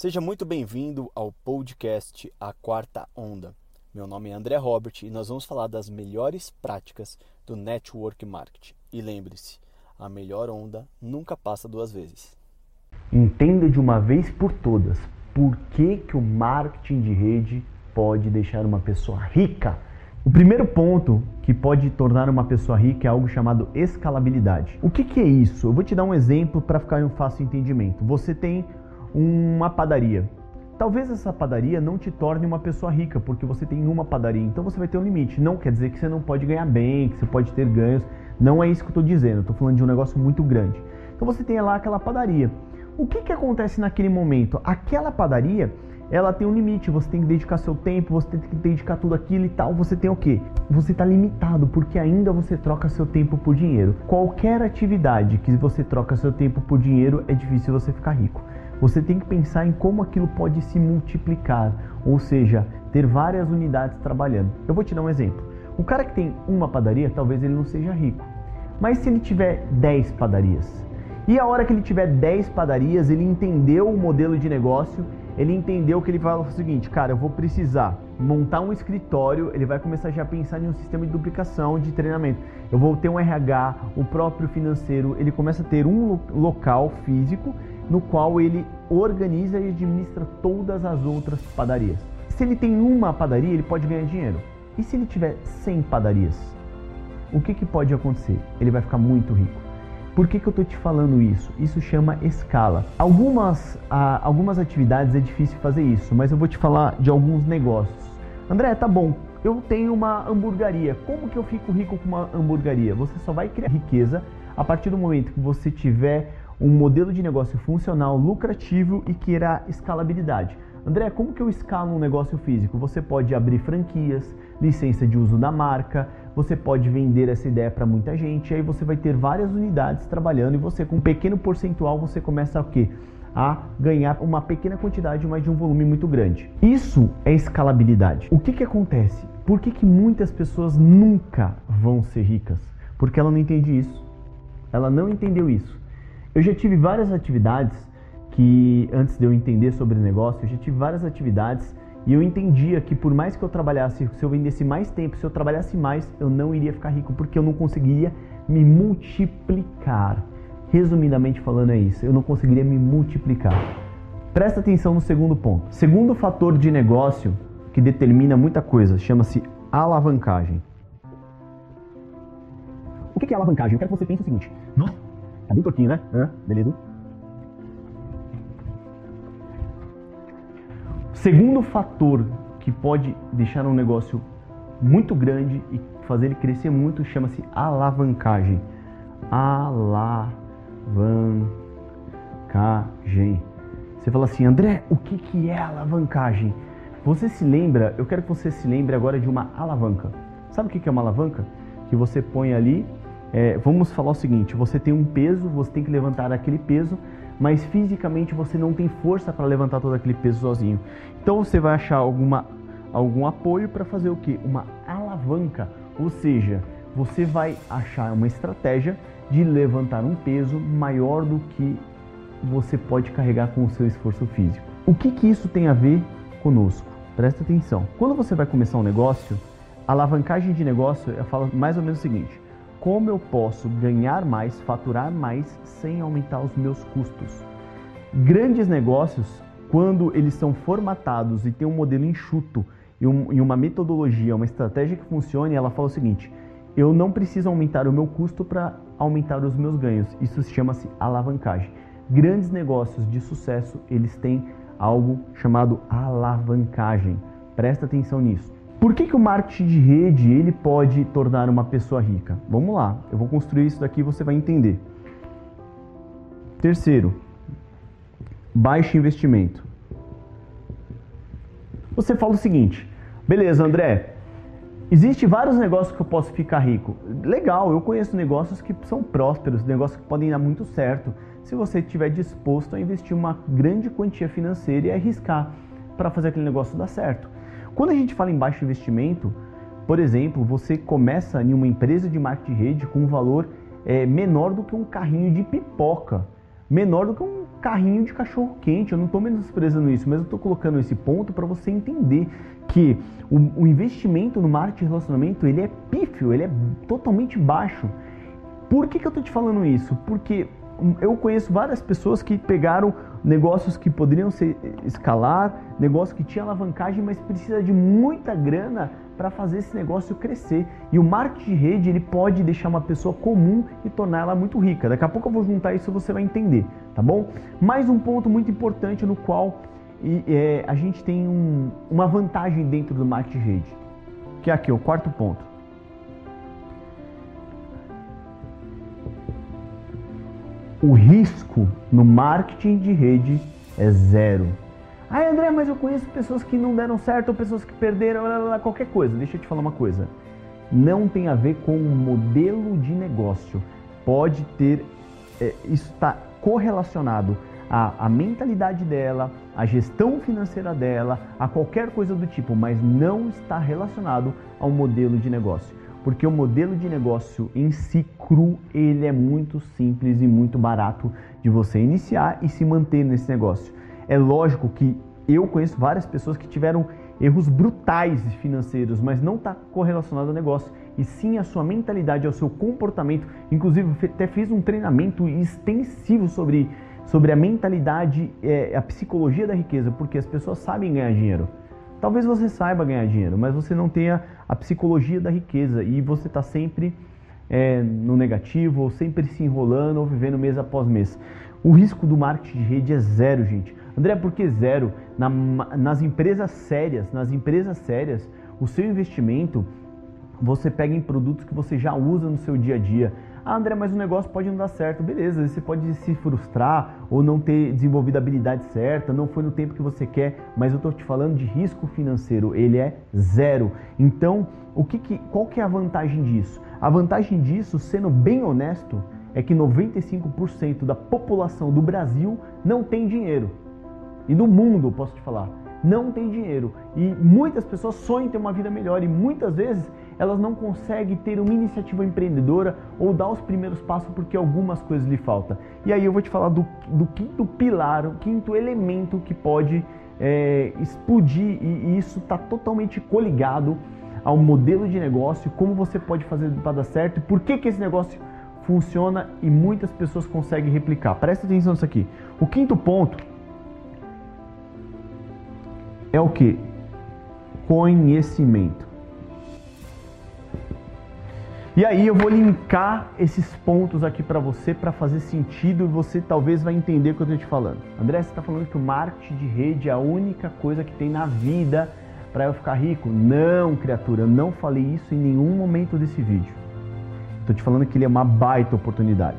Seja muito bem-vindo ao podcast A Quarta Onda. Meu nome é André Robert e nós vamos falar das melhores práticas do Network Marketing. E lembre-se, a melhor onda nunca passa duas vezes. Entenda de uma vez por todas por que, que o marketing de rede pode deixar uma pessoa rica. O primeiro ponto que pode tornar uma pessoa rica é algo chamado escalabilidade. O que, que é isso? Eu vou te dar um exemplo para ficar em um fácil entendimento. Você tem uma padaria. Talvez essa padaria não te torne uma pessoa rica, porque você tem uma padaria, então você vai ter um limite. Não quer dizer que você não pode ganhar bem, que você pode ter ganhos. Não é isso que eu estou dizendo, estou falando de um negócio muito grande. Então você tem lá aquela padaria. O que, que acontece naquele momento? Aquela padaria, ela tem um limite, você tem que dedicar seu tempo, você tem que dedicar tudo aquilo e tal. Você tem o quê? Você está limitado, porque ainda você troca seu tempo por dinheiro. Qualquer atividade que você troca seu tempo por dinheiro, é difícil você ficar rico. Você tem que pensar em como aquilo pode se multiplicar, ou seja, ter várias unidades trabalhando. Eu vou te dar um exemplo. O cara que tem uma padaria, talvez ele não seja rico. Mas se ele tiver 10 padarias, e a hora que ele tiver 10 padarias, ele entendeu o modelo de negócio, ele entendeu que ele fala o seguinte, cara, eu vou precisar montar um escritório, ele vai começar já a pensar em um sistema de duplicação de treinamento. Eu vou ter um RH, o próprio financeiro, ele começa a ter um local físico no qual ele organiza e administra todas as outras padarias. Se ele tem uma padaria, ele pode ganhar dinheiro. E se ele tiver 100 padarias? O que, que pode acontecer? Ele vai ficar muito rico. Por que, que eu estou te falando isso? Isso chama escala. Algumas, ah, algumas atividades é difícil fazer isso, mas eu vou te falar de alguns negócios. André, tá bom, eu tenho uma hamburgueria. Como que eu fico rico com uma hamburgueria? Você só vai criar riqueza a partir do momento que você tiver um modelo de negócio funcional, lucrativo e que irá escalabilidade. André, como que eu escalo um negócio físico? Você pode abrir franquias, licença de uso da marca, você pode vender essa ideia para muita gente, aí você vai ter várias unidades trabalhando e você com um pequeno percentual você começa a quê? A ganhar uma pequena quantidade, mas de um volume muito grande. Isso é escalabilidade. O que que acontece? Por que, que muitas pessoas nunca vão ser ricas? Porque ela não entende isso. Ela não entendeu isso. Eu já tive várias atividades que, antes de eu entender sobre negócio, eu já tive várias atividades e eu entendia que por mais que eu trabalhasse, se eu vendesse mais tempo, se eu trabalhasse mais, eu não iria ficar rico, porque eu não conseguiria me multiplicar. Resumidamente falando é isso, eu não conseguiria me multiplicar. Presta atenção no segundo ponto. Segundo fator de negócio que determina muita coisa, chama-se alavancagem. O que é alavancagem? Eu quero que você pense o seguinte: Tá bem tortinho, né? É, beleza. Segundo fator que pode deixar um negócio muito grande e fazer ele crescer muito chama-se alavancagem. Alavancagem. Você fala assim, André, o que, que é alavancagem? Você se lembra, eu quero que você se lembre agora de uma alavanca. Sabe o que é uma alavanca? Que você põe ali é, vamos falar o seguinte: você tem um peso, você tem que levantar aquele peso, mas fisicamente você não tem força para levantar todo aquele peso sozinho. Então você vai achar alguma, algum apoio para fazer o que? Uma alavanca, ou seja, você vai achar uma estratégia de levantar um peso maior do que você pode carregar com o seu esforço físico. O que, que isso tem a ver conosco? Presta atenção. Quando você vai começar um negócio, a alavancagem de negócio fala mais ou menos o seguinte: como eu posso ganhar mais, faturar mais sem aumentar os meus custos. Grandes negócios, quando eles são formatados e tem um modelo enxuto e, um, e uma metodologia, uma estratégia que funcione, ela fala o seguinte: eu não preciso aumentar o meu custo para aumentar os meus ganhos. Isso chama-se alavancagem. Grandes negócios de sucesso, eles têm algo chamado alavancagem. Presta atenção nisso. Por que, que o marketing de rede ele pode tornar uma pessoa rica? Vamos lá, eu vou construir isso daqui e você vai entender. Terceiro, baixo investimento. Você fala o seguinte, beleza, André, existe vários negócios que eu posso ficar rico. Legal, eu conheço negócios que são prósperos, negócios que podem dar muito certo, se você estiver disposto a investir uma grande quantia financeira e arriscar para fazer aquele negócio dar certo. Quando a gente fala em baixo investimento, por exemplo, você começa em uma empresa de marketing de rede com um valor é, menor do que um carrinho de pipoca, menor do que um carrinho de cachorro quente. Eu não estou menosprezando isso, mas eu estou colocando esse ponto para você entender que o, o, investimento no marketing de relacionamento ele é pífio, ele é totalmente baixo. Por que, que eu estou te falando isso? Porque eu conheço várias pessoas que pegaram negócios que poderiam ser escalar, negócios que tinham alavancagem, mas precisa de muita grana para fazer esse negócio crescer. E o marketing de rede ele pode deixar uma pessoa comum e tornar ela muito rica. Daqui a pouco eu vou juntar isso e você vai entender, tá bom? Mais um ponto muito importante no qual é, a gente tem um, uma vantagem dentro do marketing de rede, que é aqui, o quarto ponto. O risco no marketing de rede é zero. Ah, André, mas eu conheço pessoas que não deram certo, ou pessoas que perderam, qualquer coisa. Deixa eu te falar uma coisa. Não tem a ver com o modelo de negócio. Pode ter, é, isso está correlacionado à, à mentalidade dela, à gestão financeira dela, a qualquer coisa do tipo, mas não está relacionado ao modelo de negócio. Porque o modelo de negócio em si cru, ele é muito simples e muito barato de você iniciar e se manter nesse negócio. É lógico que eu conheço várias pessoas que tiveram erros brutais financeiros, mas não está correlacionado ao negócio, e sim à sua mentalidade, ao seu comportamento. Inclusive, até fiz um treinamento extensivo sobre, sobre a mentalidade, é, a psicologia da riqueza, porque as pessoas sabem ganhar dinheiro. Talvez você saiba ganhar dinheiro, mas você não tenha a psicologia da riqueza e você está sempre é, no negativo, ou sempre se enrolando, ou vivendo mês após mês. O risco do marketing de rede é zero, gente. André, por que zero? Na, nas empresas sérias, nas empresas sérias, o seu investimento você pega em produtos que você já usa no seu dia a dia. Ah, André, mas o negócio pode não dar certo. Beleza, você pode se frustrar ou não ter desenvolvido a habilidade certa, não foi no tempo que você quer, mas eu estou te falando de risco financeiro, ele é zero. Então, o que, que qual que é a vantagem disso? A vantagem disso, sendo bem honesto, é que 95% da população do Brasil não tem dinheiro e do mundo, posso te falar, não tem dinheiro. E muitas pessoas sonham ter uma vida melhor e muitas vezes elas não conseguem ter uma iniciativa empreendedora ou dar os primeiros passos porque algumas coisas lhe faltam. E aí eu vou te falar do, do quinto pilar, o quinto elemento que pode é, explodir e, e isso está totalmente coligado ao modelo de negócio, como você pode fazer para dar certo por que, que esse negócio funciona e muitas pessoas conseguem replicar. Presta atenção nisso aqui. O quinto ponto é o que? Conhecimento. E aí eu vou linkar esses pontos aqui para você para fazer sentido e você talvez vai entender o que eu estou te falando. André, você está falando que o marketing de rede é a única coisa que tem na vida para eu ficar rico? Não, criatura, eu não falei isso em nenhum momento desse vídeo. Estou te falando que ele é uma baita oportunidade.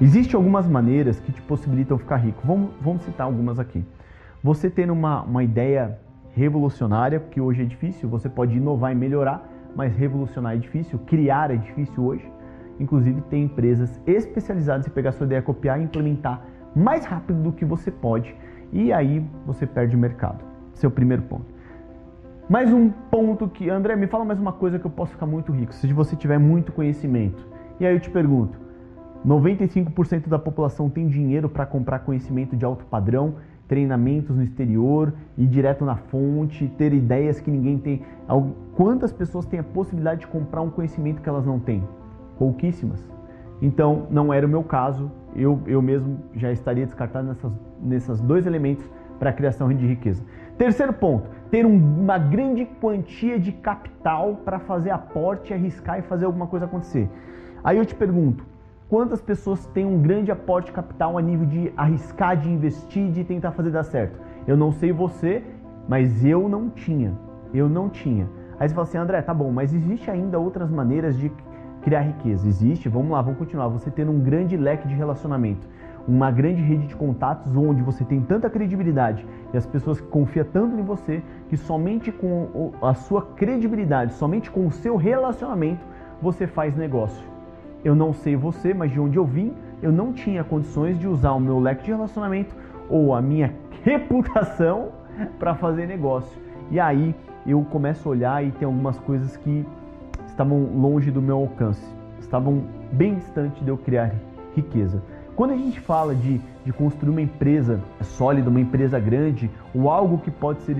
Existem algumas maneiras que te possibilitam ficar rico. Vamos, vamos citar algumas aqui. Você ter uma, uma ideia revolucionária, porque hoje é difícil, você pode inovar e melhorar, mas revolucionar é difícil, criar é difícil hoje. Inclusive, tem empresas especializadas em pegar sua ideia, copiar e implementar mais rápido do que você pode, e aí você perde o mercado. Seu primeiro ponto. Mais um ponto que, André, me fala mais uma coisa que eu posso ficar muito rico, se você tiver muito conhecimento. E aí eu te pergunto, 95% da população tem dinheiro para comprar conhecimento de alto padrão treinamentos no exterior, ir direto na fonte, ter ideias que ninguém tem. Quantas pessoas têm a possibilidade de comprar um conhecimento que elas não têm? Pouquíssimas. Então, não era o meu caso, eu, eu mesmo já estaria descartado nessas, nesses dois elementos para a criação de riqueza. Terceiro ponto, ter uma grande quantia de capital para fazer aporte, arriscar e fazer alguma coisa acontecer. Aí eu te pergunto, Quantas pessoas têm um grande aporte capital a nível de arriscar, de investir, de tentar fazer dar certo? Eu não sei você, mas eu não tinha. Eu não tinha. Aí você fala assim, André, tá bom, mas existe ainda outras maneiras de criar riqueza? Existe, vamos lá, vamos continuar. Você tendo um grande leque de relacionamento, uma grande rede de contatos onde você tem tanta credibilidade e as pessoas confiam tanto em você que somente com a sua credibilidade, somente com o seu relacionamento, você faz negócio. Eu não sei você, mas de onde eu vim, eu não tinha condições de usar o meu leque de relacionamento ou a minha reputação para fazer negócio. E aí eu começo a olhar e tem algumas coisas que estavam longe do meu alcance, estavam bem distante de eu criar riqueza. Quando a gente fala de, de construir uma empresa sólida, uma empresa grande, ou algo que pode ser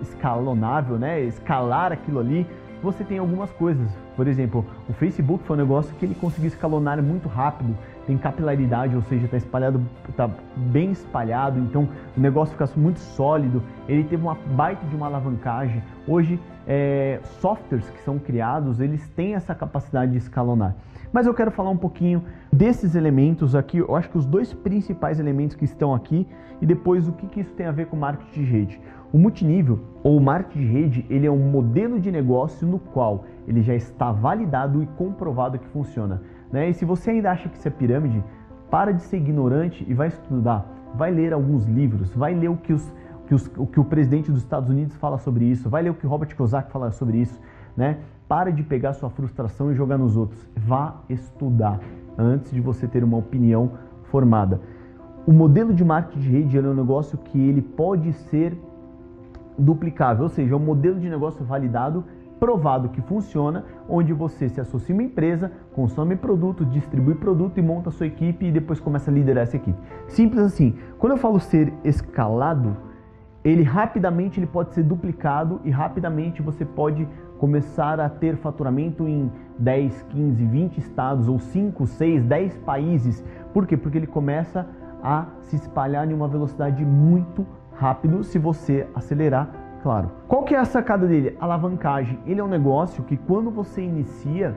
escalonável, né? escalar aquilo ali, você tem algumas coisas. Por exemplo, o Facebook foi um negócio que ele conseguiu escalonar muito rápido, tem capilaridade, ou seja, está espalhado, está bem espalhado, então o negócio fica muito sólido. Ele teve uma baita de uma alavancagem. Hoje, é, softwares que são criados, eles têm essa capacidade de escalonar. Mas eu quero falar um pouquinho desses elementos aqui. Eu acho que os dois principais elementos que estão aqui e depois o que, que isso tem a ver com marketing de rede. O multinível ou marketing de rede, ele é um modelo de negócio no qual ele já está validado e comprovado que funciona. Né? E se você ainda acha que isso é pirâmide, para de ser ignorante e vai estudar, vai ler alguns livros, vai ler o que, os, que os, o, que o presidente dos Estados Unidos fala sobre isso, vai ler o que Robert Kiyosaki fala sobre isso, né? Para de pegar sua frustração e jogar nos outros. Vá estudar antes de você ter uma opinião formada. O modelo de marketing de rede é um negócio que ele pode ser duplicável, ou seja, é um modelo de negócio validado, provado que funciona, onde você se associa a uma empresa, consome produto, distribui produto e monta a sua equipe e depois começa a liderar essa equipe. Simples assim. Quando eu falo ser escalado, ele rapidamente ele pode ser duplicado e rapidamente você pode começar a ter faturamento em 10, 15, 20 estados ou 5, 6, 10 países. Por quê? Porque ele começa a se espalhar em uma velocidade muito rápido se você acelerar, claro. Qual que é a sacada dele? Alavancagem. Ele é um negócio que quando você inicia,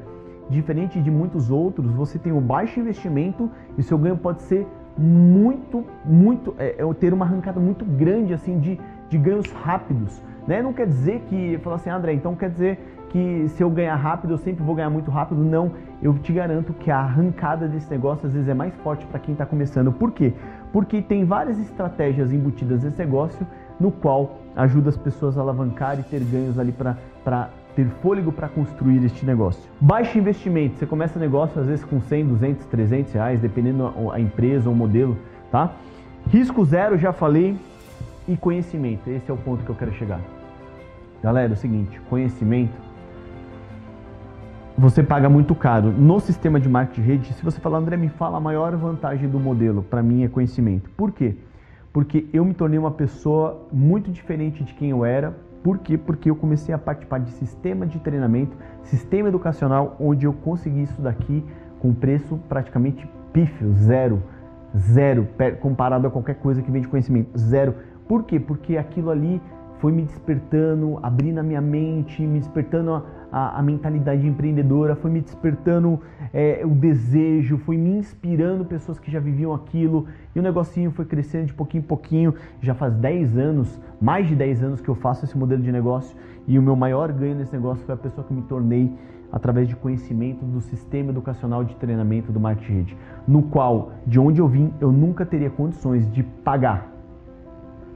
diferente de muitos outros, você tem um baixo investimento e seu ganho pode ser muito, muito, é, é ter uma arrancada muito grande assim de, de ganhos rápidos. Né? Não quer dizer que, falar assim, André, então quer dizer que se eu ganhar rápido, eu sempre vou ganhar muito rápido. Não, eu te garanto que a arrancada desse negócio às vezes é mais forte para quem está começando. Por quê? Porque tem várias estratégias embutidas nesse negócio no qual ajuda as pessoas a alavancar e ter ganhos ali para ter fôlego para construir este negócio. Baixo investimento, você começa negócio às vezes com 100, 200, 300 reais, dependendo a empresa ou modelo, tá? Risco zero, já falei, e conhecimento, esse é o ponto que eu quero chegar. Galera, é o seguinte, conhecimento você paga muito caro. No sistema de marketing de rede, se você falar, André, me fala a maior vantagem do modelo, para mim é conhecimento. Por quê? Porque eu me tornei uma pessoa muito diferente de quem eu era. Por quê? Porque eu comecei a participar de sistema de treinamento, sistema educacional, onde eu consegui isso daqui com preço praticamente pífio, zero. Zero, comparado a qualquer coisa que vem de conhecimento. Zero. Por quê? Porque aquilo ali foi me despertando, abrindo a minha mente, me despertando a, a, a mentalidade empreendedora, foi me despertando é, o desejo, foi me inspirando pessoas que já viviam aquilo e o negocinho foi crescendo de pouquinho em pouquinho. Já faz 10 anos, mais de 10 anos que eu faço esse modelo de negócio e o meu maior ganho nesse negócio foi a pessoa que me tornei através de conhecimento do sistema educacional de treinamento do rede, no qual, de onde eu vim, eu nunca teria condições de pagar,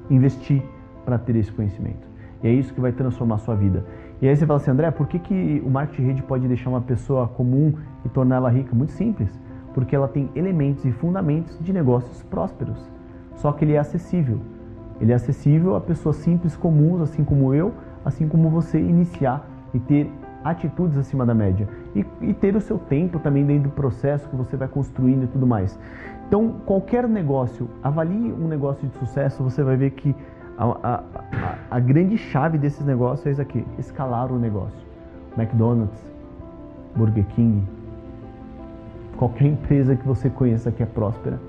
investir para ter esse conhecimento. E é isso que vai transformar a sua vida. E aí você fala assim, André, por que, que o marketing de rede pode deixar uma pessoa comum e torná-la rica? Muito simples, porque ela tem elementos e fundamentos de negócios prósperos. Só que ele é acessível. Ele é acessível a pessoas simples, comuns, assim como eu, assim como você, iniciar e ter atitudes acima da média. E, e ter o seu tempo também dentro do processo que você vai construindo e tudo mais. Então, qualquer negócio, avalie um negócio de sucesso, você vai ver que a, a, a, grande chave desses negócios é isso aqui: escalar o negócio. McDonald's, Burger King, qualquer empresa que você conheça que é próspera,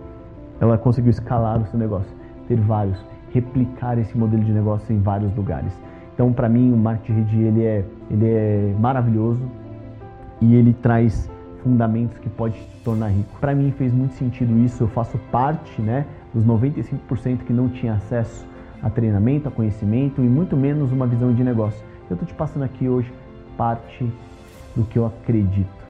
ela conseguiu escalar o seu negócio, ter vários, replicar esse modelo de negócio em vários lugares. Então, para mim, o marketing ele é, ele é maravilhoso e ele traz fundamentos que pode te tornar rico. Para mim fez muito sentido isso. Eu faço parte, né, dos 95% que não tinha acesso a treinamento, a conhecimento e muito menos uma visão de negócio. Eu estou te passando aqui hoje parte do que eu acredito.